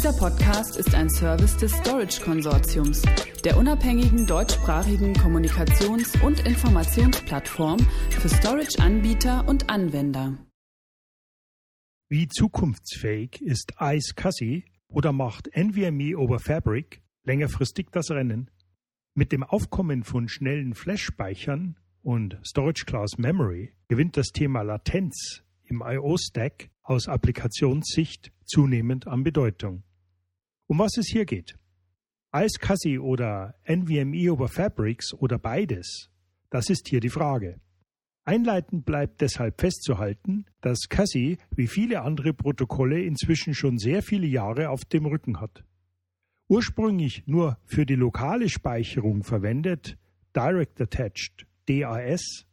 Dieser Podcast ist ein Service des Storage Konsortiums, der unabhängigen deutschsprachigen Kommunikations- und Informationsplattform für Storage-Anbieter und Anwender. Wie zukunftsfähig ist iSCSI oder macht NVMe over Fabric längerfristig das Rennen? Mit dem Aufkommen von schnellen Flash-Speichern und Storage Class Memory gewinnt das Thema Latenz im IO-Stack aus Applikationssicht zunehmend an Bedeutung. Um was es hier geht? iSCSI oder NVMe over Fabrics oder beides? Das ist hier die Frage. Einleitend bleibt deshalb festzuhalten, dass CASI wie viele andere Protokolle inzwischen schon sehr viele Jahre auf dem Rücken hat. Ursprünglich nur für die lokale Speicherung verwendet, Direct Attached DAS,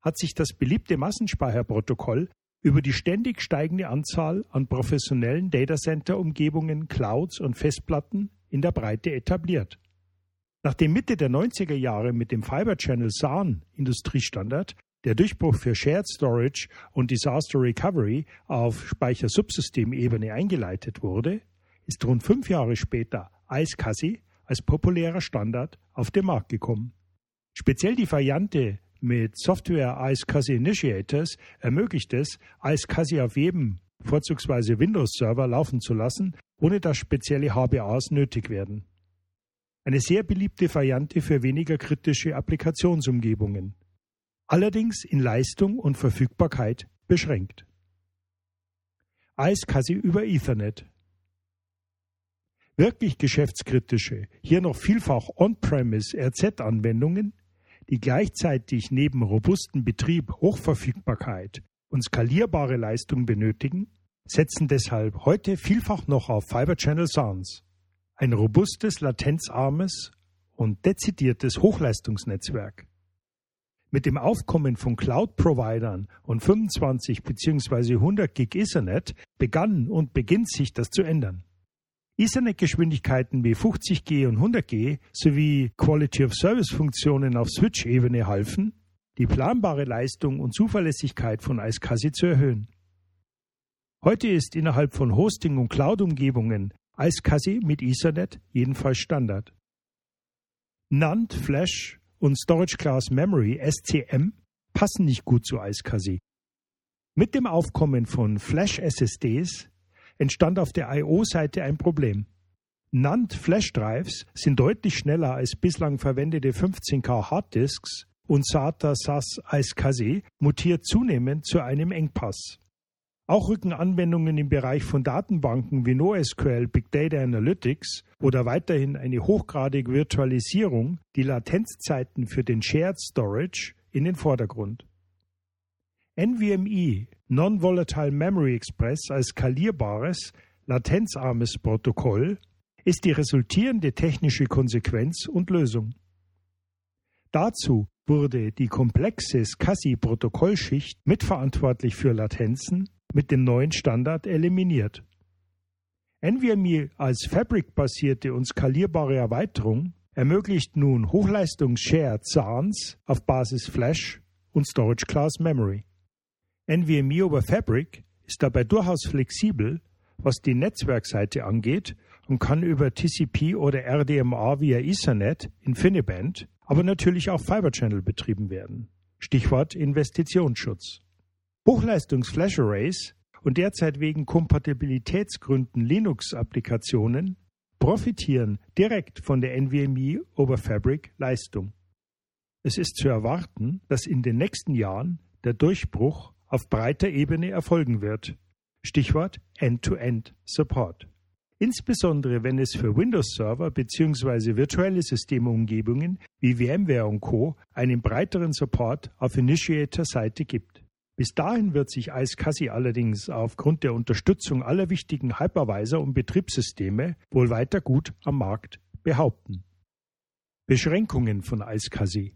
hat sich das beliebte Massenspeicherprotokoll über die ständig steigende Anzahl an professionellen Datacenter-Umgebungen, Clouds und Festplatten in der Breite etabliert. Nachdem Mitte der 90er Jahre mit dem Fiber Channel SAN Industriestandard der Durchbruch für Shared Storage und Disaster Recovery auf Speichersubsystemebene eingeleitet wurde, ist rund fünf Jahre später iSCSI als populärer Standard auf den Markt gekommen. Speziell die Variante mit Software iSCSI Initiators ermöglicht es, iSCSI auf jedem, vorzugsweise Windows-Server laufen zu lassen, ohne dass spezielle HBAs nötig werden. Eine sehr beliebte Variante für weniger kritische Applikationsumgebungen, allerdings in Leistung und Verfügbarkeit beschränkt. iSCSI über Ethernet Wirklich geschäftskritische, hier noch vielfach On-Premise RZ-Anwendungen die gleichzeitig neben robustem Betrieb Hochverfügbarkeit und skalierbare Leistung benötigen, setzen deshalb heute vielfach noch auf Fiber Channel SANs, ein robustes, latenzarmes und dezidiertes Hochleistungsnetzwerk. Mit dem Aufkommen von Cloud-Providern und 25 bzw. 100 Gig Ethernet begann und beginnt sich das zu ändern. Ethernet-Geschwindigkeiten wie 50G und 100G sowie Quality-of-Service-Funktionen auf Switch-Ebene halfen, die planbare Leistung und Zuverlässigkeit von iSCSI zu erhöhen. Heute ist innerhalb von Hosting- und Cloud-Umgebungen iSCSI mit Ethernet jedenfalls Standard. NAND, Flash und Storage Class Memory SCM passen nicht gut zu iSCSI. Mit dem Aufkommen von Flash-SSDs entstand auf der I.O.-Seite ein Problem. NAND Flash-Drives sind deutlich schneller als bislang verwendete 15K Harddisks und SATA SAS iSCSI mutiert zunehmend zu einem Engpass. Auch rücken Anwendungen im Bereich von Datenbanken wie NoSQL, Big Data Analytics oder weiterhin eine hochgradige Virtualisierung die Latenzzeiten für den Shared Storage in den Vordergrund. NVMe Non-Volatile Memory Express als skalierbares, latenzarmes Protokoll ist die resultierende technische Konsequenz und Lösung. Dazu wurde die komplexe SCSI-Protokollschicht mitverantwortlich für Latenzen mit dem neuen Standard eliminiert. NVMe als Fabric-basierte und skalierbare Erweiterung ermöglicht nun Hochleistungs-Shared SANs auf Basis Flash und Storage Class Memory. NVMe over Fabric ist dabei durchaus flexibel, was die Netzwerkseite angeht und kann über TCP oder RDMA via Ethernet, InfiniBand, aber natürlich auch Fiber Channel betrieben werden. Stichwort Investitionsschutz. Hochleistungs-Flash-Arrays und derzeit wegen Kompatibilitätsgründen Linux-Applikationen profitieren direkt von der NVMe over Fabric Leistung. Es ist zu erwarten, dass in den nächsten Jahren der Durchbruch auf breiter Ebene erfolgen wird. Stichwort End-to-End-Support. Insbesondere wenn es für Windows-Server bzw. virtuelle Systemumgebungen wie VMware und Co. einen breiteren Support auf Initiator-Seite gibt. Bis dahin wird sich iSCSI allerdings aufgrund der Unterstützung aller wichtigen Hypervisor und Betriebssysteme wohl weiter gut am Markt behaupten. Beschränkungen von iSCSI.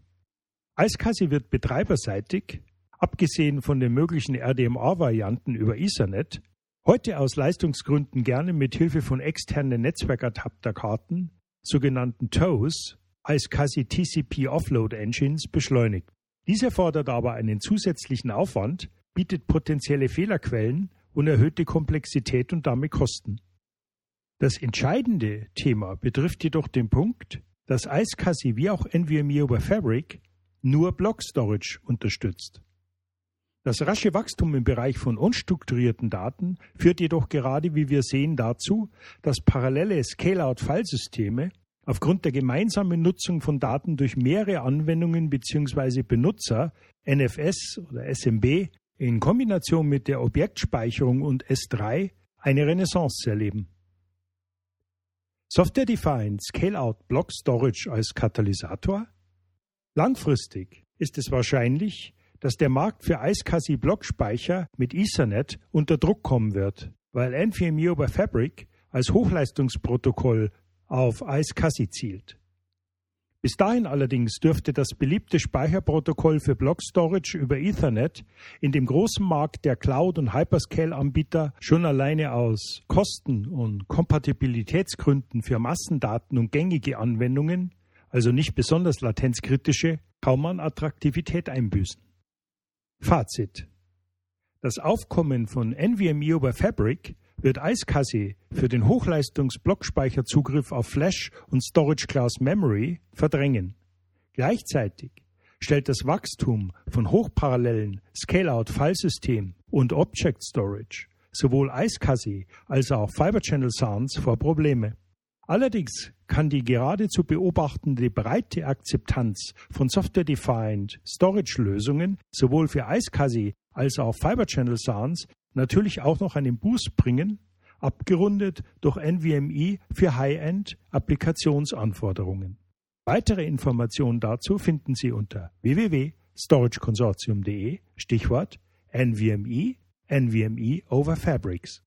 iSCSI wird betreiberseitig abgesehen von den möglichen RDMA-Varianten über Ethernet, heute aus Leistungsgründen gerne mit Hilfe von externen Netzwerkadapterkarten, sogenannten TOEs, als quasi TCP Offload Engines beschleunigt. Dies erfordert aber einen zusätzlichen Aufwand, bietet potenzielle Fehlerquellen und erhöhte Komplexität und damit Kosten. Das entscheidende Thema betrifft jedoch den Punkt, dass iSCSI wie auch NVMe over Fabric nur Block Storage unterstützt. Das rasche Wachstum im Bereich von unstrukturierten Daten führt jedoch gerade, wie wir sehen, dazu, dass parallele Scale-out-Filesysteme aufgrund der gemeinsamen Nutzung von Daten durch mehrere Anwendungen bzw. Benutzer, NFS oder SMB, in Kombination mit der Objektspeicherung und S3 eine Renaissance erleben. Software-Defined Scale-out Block Storage als Katalysator? Langfristig ist es wahrscheinlich, dass der Markt für iSCSI Blockspeicher mit Ethernet unter Druck kommen wird, weil NVMe over Fabric als Hochleistungsprotokoll auf iSCSI zielt. Bis dahin allerdings dürfte das beliebte Speicherprotokoll für Block Storage über Ethernet in dem großen Markt der Cloud- und Hyperscale-Anbieter schon alleine aus Kosten- und Kompatibilitätsgründen für Massendaten und gängige Anwendungen, also nicht besonders latenzkritische, kaum an Attraktivität einbüßen. Fazit. Das Aufkommen von NVMe over Fabric wird iSCSI für den Hochleistungs-Blockspeicherzugriff auf Flash und Storage Class Memory verdrängen. Gleichzeitig stellt das Wachstum von hochparallelen Scale-out-Filesystemen und Object Storage sowohl iSCSI als auch Fiber Channel Sounds vor Probleme. Allerdings kann die geradezu beobachtende breite Akzeptanz von Software-Defined Storage-Lösungen sowohl für iSCSI als auch Fiber Channel Sounds natürlich auch noch einen Boost bringen, abgerundet durch NVMe für High-End-Applikationsanforderungen. Weitere Informationen dazu finden Sie unter www.storageconsortium.de Stichwort NVMe, NVMe over Fabrics.